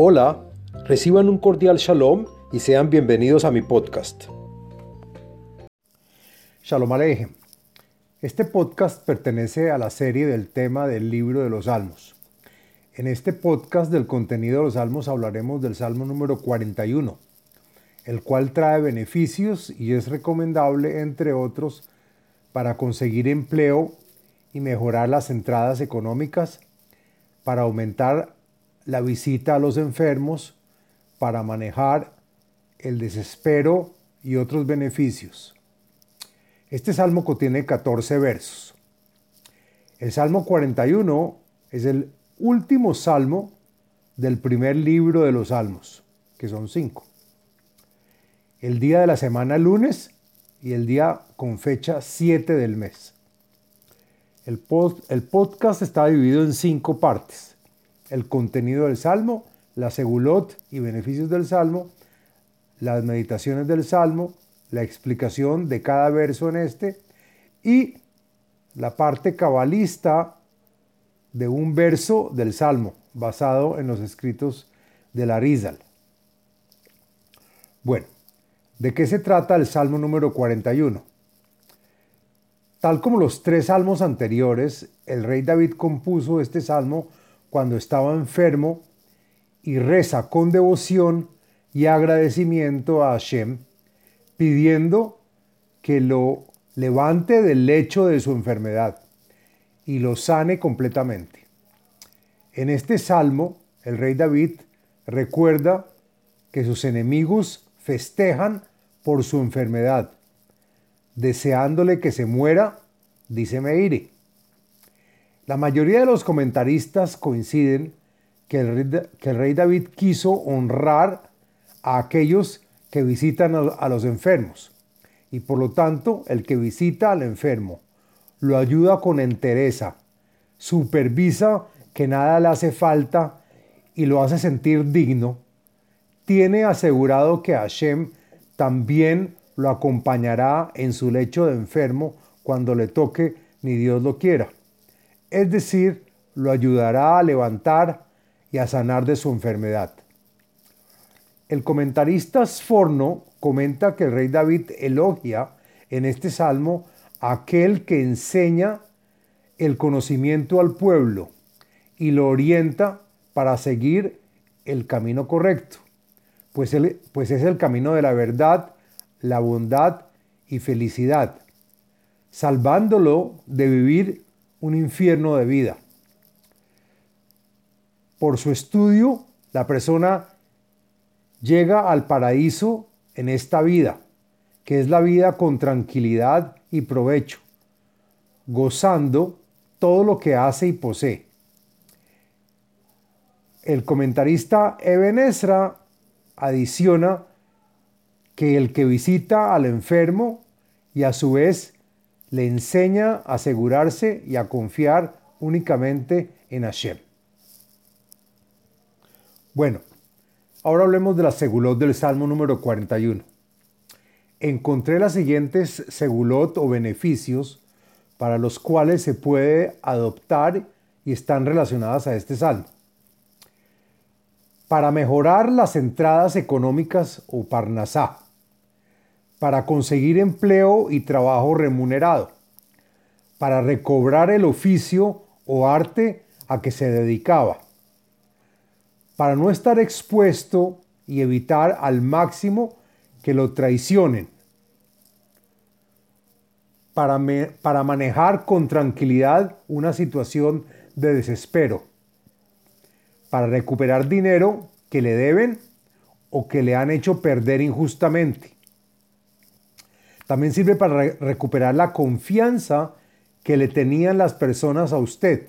Hola, reciban un cordial shalom y sean bienvenidos a mi podcast. Shalom Alejem. Este podcast pertenece a la serie del tema del libro de los Salmos. En este podcast del contenido de los Salmos hablaremos del Salmo número 41, el cual trae beneficios y es recomendable, entre otros, para conseguir empleo y mejorar las entradas económicas, para aumentar la visita a los enfermos para manejar el desespero y otros beneficios. Este salmo contiene 14 versos. El Salmo 41 es el último salmo del primer libro de los salmos, que son cinco. El día de la semana lunes y el día con fecha 7 del mes. El, el podcast está dividido en cinco partes el contenido del Salmo, la segulot y beneficios del Salmo, las meditaciones del Salmo, la explicación de cada verso en este y la parte cabalista de un verso del Salmo basado en los escritos de la Rizal. Bueno, ¿de qué se trata el Salmo número 41? Tal como los tres salmos anteriores, el rey David compuso este salmo cuando estaba enfermo y reza con devoción y agradecimiento a Hashem, pidiendo que lo levante del lecho de su enfermedad y lo sane completamente. En este salmo, el rey David recuerda que sus enemigos festejan por su enfermedad, deseándole que se muera, dice Meire. La mayoría de los comentaristas coinciden que el, rey, David quiso honrar a aquellos que visitan a los enfermos. Y por lo tanto el que visita al enfermo lo ayuda con entereza, supervisa que nada le hace falta y lo hace sentir digno, tiene asegurado que Hashem también lo acompañará en su lecho de enfermo cuando le toque ni Dios lo quiera es decir, lo ayudará a levantar y a sanar de su enfermedad. El comentarista Sforno comenta que el rey David elogia en este salmo a aquel que enseña el conocimiento al pueblo y lo orienta para seguir el camino correcto, pues, pues es el camino de la verdad, la bondad y felicidad, salvándolo de vivir un infierno de vida. Por su estudio, la persona llega al paraíso en esta vida, que es la vida con tranquilidad y provecho, gozando todo lo que hace y posee. El comentarista Eben adiciona que el que visita al enfermo y a su vez le enseña a asegurarse y a confiar únicamente en Hashem. Bueno, ahora hablemos de la segulot del Salmo número 41. Encontré las siguientes segulot o beneficios para los cuales se puede adoptar y están relacionadas a este salmo. Para mejorar las entradas económicas o parnasá para conseguir empleo y trabajo remunerado, para recobrar el oficio o arte a que se dedicaba, para no estar expuesto y evitar al máximo que lo traicionen, para, para manejar con tranquilidad una situación de desespero, para recuperar dinero que le deben o que le han hecho perder injustamente, también sirve para recuperar la confianza que le tenían las personas a usted.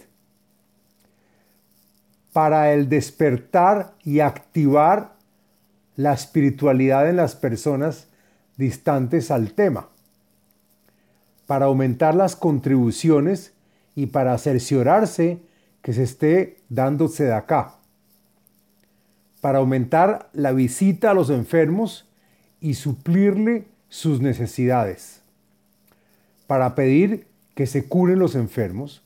Para el despertar y activar la espiritualidad en las personas distantes al tema. Para aumentar las contribuciones y para cerciorarse que se esté dándose de acá. Para aumentar la visita a los enfermos y suplirle sus necesidades, para pedir que se curen los enfermos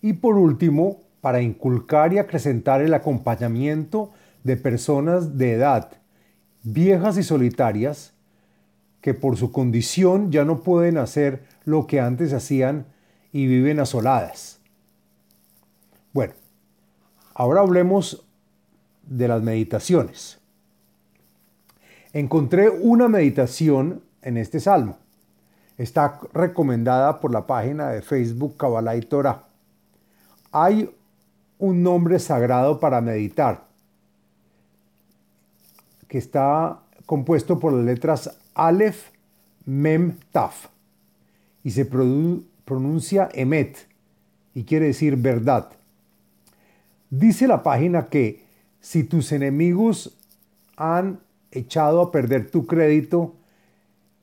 y por último, para inculcar y acrecentar el acompañamiento de personas de edad, viejas y solitarias, que por su condición ya no pueden hacer lo que antes hacían y viven asoladas. Bueno, ahora hablemos de las meditaciones. Encontré una meditación en este salmo. Está recomendada por la página de Facebook Kabbalah y Torah. Hay un nombre sagrado para meditar que está compuesto por las letras Aleph, Mem, Taf y se pronuncia Emet y quiere decir verdad. Dice la página que si tus enemigos han echado a perder tu crédito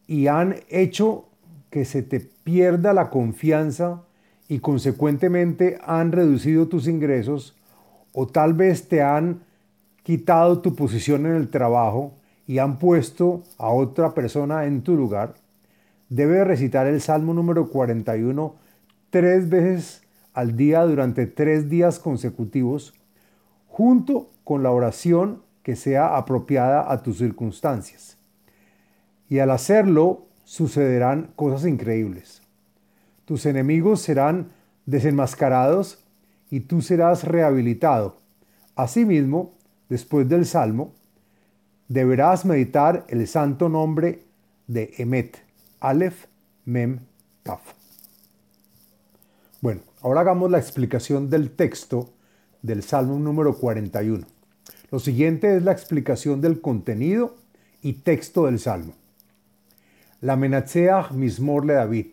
y han hecho que se te pierda la confianza y consecuentemente han reducido tus ingresos o tal vez te han quitado tu posición en el trabajo y han puesto a otra persona en tu lugar, debes recitar el Salmo número 41 tres veces al día durante tres días consecutivos, junto con la oración que sea apropiada a tus circunstancias. Y al hacerlo, sucederán cosas increíbles. Tus enemigos serán desenmascarados y tú serás rehabilitado. Asimismo, después del Salmo, deberás meditar el santo nombre de Emet, Aleph, Mem, Taf. Bueno, ahora hagamos la explicación del texto del Salmo número 41. Lo siguiente es la explicación del contenido y texto del Salmo. La Menatzeach Mismor le David,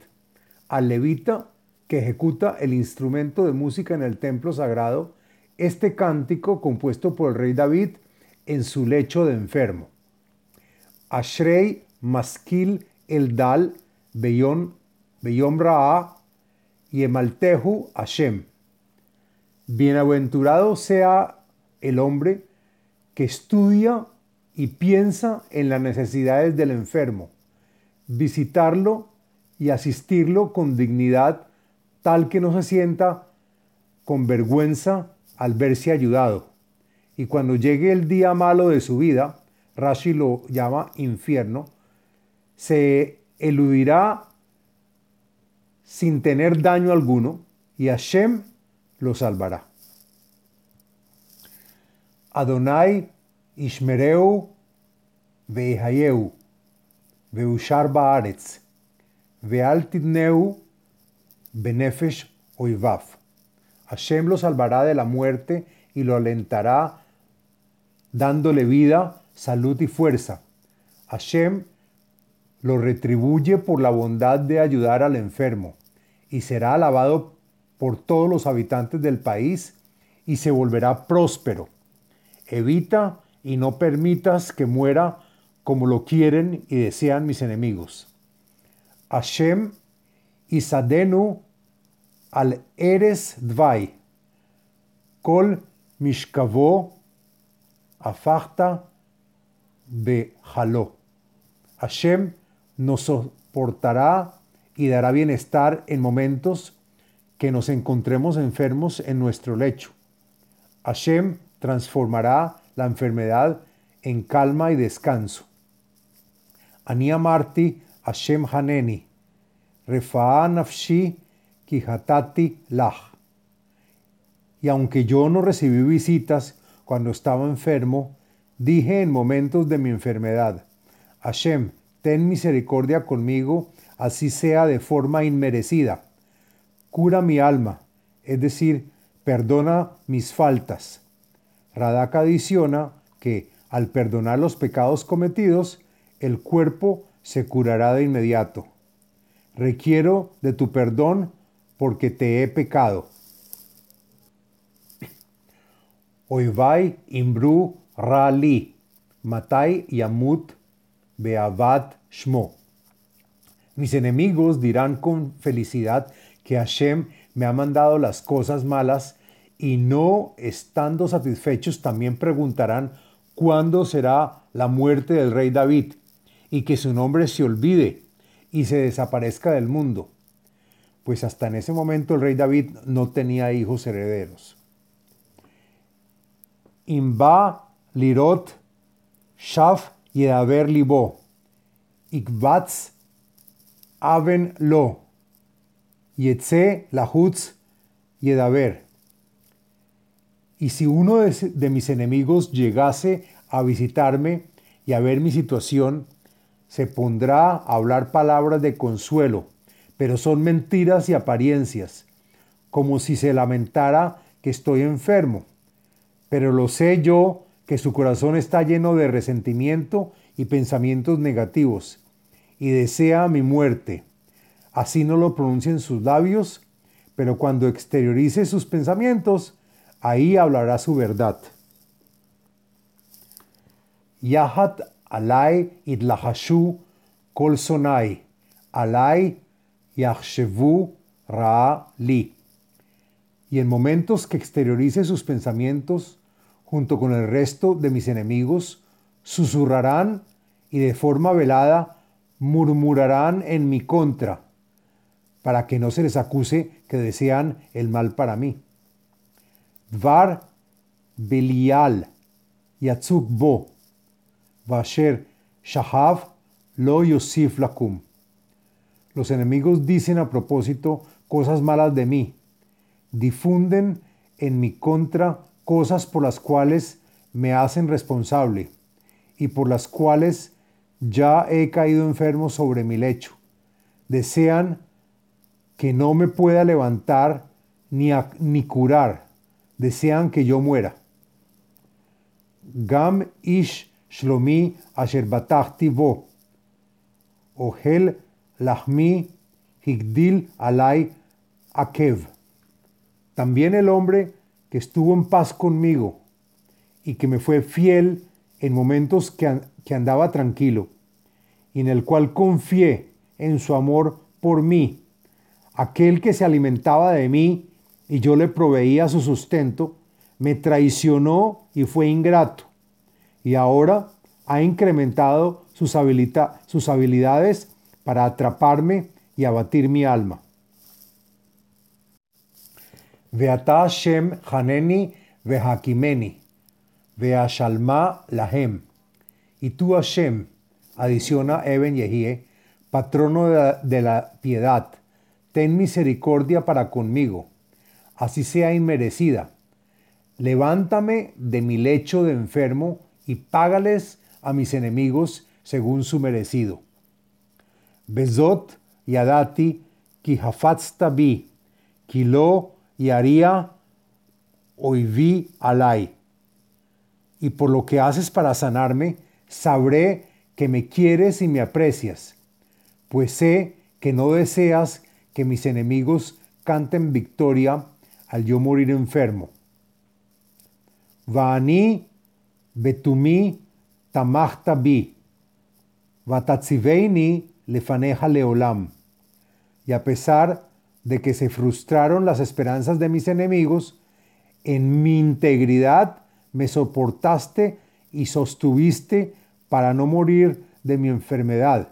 al levita que ejecuta el instrumento de música en el templo sagrado, este cántico compuesto por el rey David en su lecho de enfermo. Ashrei Maskil Eldal Beyom, Beyom Ra'a y Emaltehu Hashem. Bienaventurado sea el hombre que estudia y piensa en las necesidades del enfermo visitarlo y asistirlo con dignidad, tal que no se sienta con vergüenza al verse ayudado. Y cuando llegue el día malo de su vida, Rashi lo llama infierno, se eludirá sin tener daño alguno y Hashem lo salvará. Adonai Ishmereu Veihayeu Veushar Baaretz Veal Tidneu Benefesh Oivaf. Hashem lo salvará de la muerte y lo alentará dándole vida, salud y fuerza. Hashem lo retribuye por la bondad de ayudar al enfermo y será alabado por todos los habitantes del país y se volverá próspero. Evita y no permitas que muera como lo quieren y desean mis enemigos. Hashem Isadenu al Eres Dvai, Kol Mishkavo Afachta Bejaló. Hashem nos soportará y dará bienestar en momentos que nos encontremos enfermos en nuestro lecho. Hashem transformará la enfermedad en calma y descanso. Ani amarti Hashem Haneni, Refa'a nafshi kihatati lach. Y aunque yo no recibí visitas cuando estaba enfermo, dije en momentos de mi enfermedad, Hashem, ten misericordia conmigo, así sea de forma inmerecida. Cura mi alma, es decir, perdona mis faltas. Radak adiciona que al perdonar los pecados cometidos, el cuerpo se curará de inmediato. Requiero de tu perdón porque te he pecado. Oivai imbru rali, matai yamut beavat shmo. Mis enemigos dirán con felicidad que Hashem me ha mandado las cosas malas y no estando satisfechos también preguntarán cuándo será la muerte del rey David y que su nombre se olvide y se desaparezca del mundo, pues hasta en ese momento el rey David no tenía hijos herederos. imba lirot shaf yedaber libo, ikbatz aven lo, yetze lahutz yedaber. Y si uno de, mis enemigos llegase a visitarme y a ver mi situación, se pondrá a hablar palabras de consuelo, pero son mentiras y apariencias, como si se lamentara que estoy enfermo. Pero lo sé yo que su corazón está lleno de resentimiento y pensamientos negativos, y desea mi muerte. Así no lo pronuncian sus labios, pero cuando exteriorice sus pensamientos, ahí hablará su verdad. Yahat alai idlahashu kol sonai, alai yachshevu ra li. Y en momentos que exteriorice sus pensamientos, junto con el resto de mis enemigos, susurrarán y de forma velada murmurarán en mi contra, para que no se les acuse que desean el mal para mí. Var Belial Yatzuk Bo Vasher Shahav Lo Yosif Lakum. Los enemigos dicen a propósito cosas malas de mí, difunden en mi contra cosas por las cuales me hacen responsable y por las cuales ya he caído enfermo sobre mi lecho. Desean que no me pueda levantar ni, ni curar. Desean que yo muera. Gam ish shlomi asher batachti vo. Ohel higdil alai akev. También el hombre que estuvo en paz conmigo y que me fue fiel en momentos que, que andaba tranquilo y en el cual confié en su amor por mí, aquel que se alimentaba de mí y yo le proveía su sustento, me traicionó y fue ingrato, y ahora ha incrementado sus, habilidades para atraparme y abatir mi alma. Veata Shem Haneni Vehakimeni, Veashalma Lahem. Y tú, Hashem, adiciona Eben Yehie, patrono de la, piedad, ten misericordia para conmigo, así sea inmerecida. Levántame de mi lecho de enfermo y págales a mis enemigos según su merecido. Bezot yadati kihafatzta bi, kilo y haría oiví alay. Y por lo que haces para sanarme, sabré que me quieres y me aprecias, pues sé que no deseas que mis enemigos canten victoria al yo morir enfermo. Vaani betumi tamachta bi, vatatziveini lefaneja leolam. Y a pesar de que se frustraron las esperanzas de mis enemigos, en mi integridad me soportaste y sostuviste para no morir de mi enfermedad,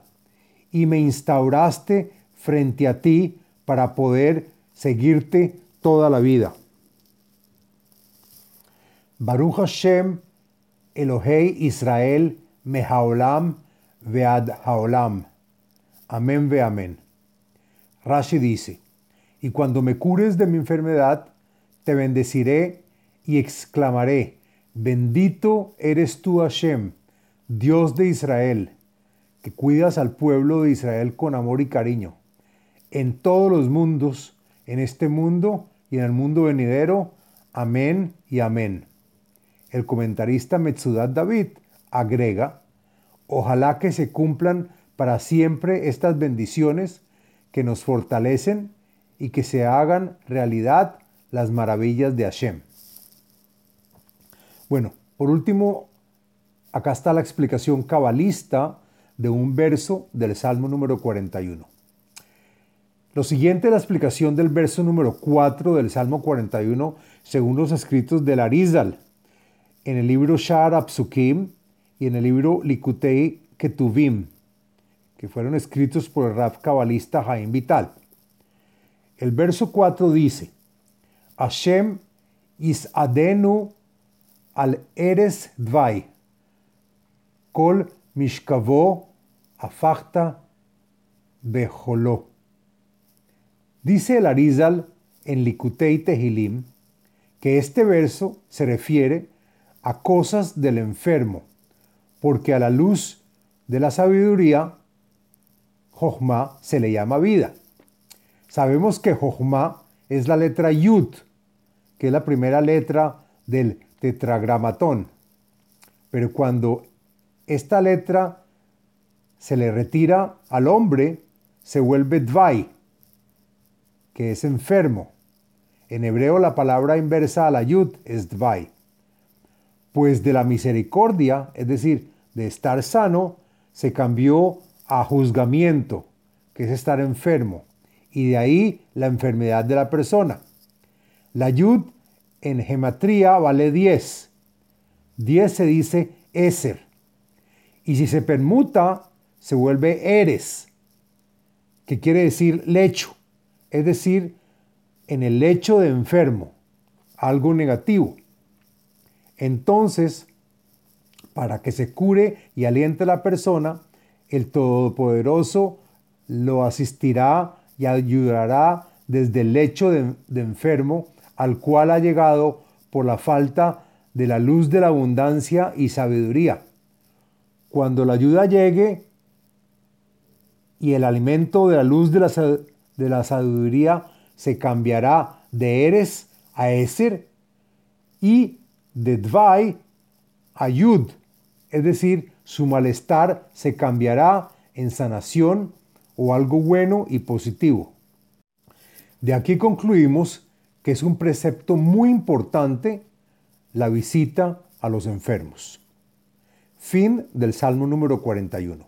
y me instauraste frente a ti para poder seguirte toda la vida. Baruch Hashem, Elohei Israel, Mehaolam, Vead Haolam. Amén, ve amén. Rashi dice, y cuando me cures de mi enfermedad, te bendeciré y exclamaré, bendito eres tú Hashem, Dios de Israel, que cuidas al pueblo de Israel con amor y cariño, en todos los mundos, en este mundo y en el mundo venidero. Amén y amén. El comentarista Metzudat David agrega, ojalá que se cumplan para siempre estas bendiciones que nos fortalecen y que se hagan realidad las maravillas de Hashem. Bueno, por último, Acá está la explicación cabalista de un verso del Salmo número 41. Lo siguiente es la explicación del verso número 4 del Salmo 41 según los escritos de Larizal en el libro Shar Apsukim y en el libro Likutei Ketuvim, que fueron escritos por el rap cabalista Jaim Vital. El verso 4 dice, Hashem is adenu al eres dvai, kol mishkavo afachta bejoló. Dice el Arizal en Likutei Tehilim que este verso se refiere a cosas del enfermo, porque a la luz de la sabiduría, Jochma se le llama vida. Sabemos que Jochma es la letra Yud, que es la primera letra del tetragramatón. Pero cuando esta letra se le retira al hombre, se vuelve Dvai, que es enfermo. En hebreo la palabra inversa a la Yud es Dvai. Pues de la misericordia, es decir, de estar sano, se cambió a juzgamiento, que es estar enfermo, y de ahí la enfermedad de la persona. La yud en gematría vale 10. 10 se dice eser. Y si se permuta, se vuelve eres, que quiere decir lecho, es decir, en el lecho de enfermo, algo negativo. Entonces, para que se cure y aliente a la persona, el Todopoderoso lo asistirá y ayudará desde el lecho de, enfermo al cual ha llegado por la falta de la luz de la abundancia y sabiduría. Cuando la ayuda llegue y el alimento de la luz de la, de la sabiduría se cambiará de Eres a Eser y de Dvai a Yud, es decir, su malestar se cambiará en sanación o algo bueno y positivo. De aquí concluimos que es un precepto muy importante la visita a los enfermos. Fin del Salmo número 41.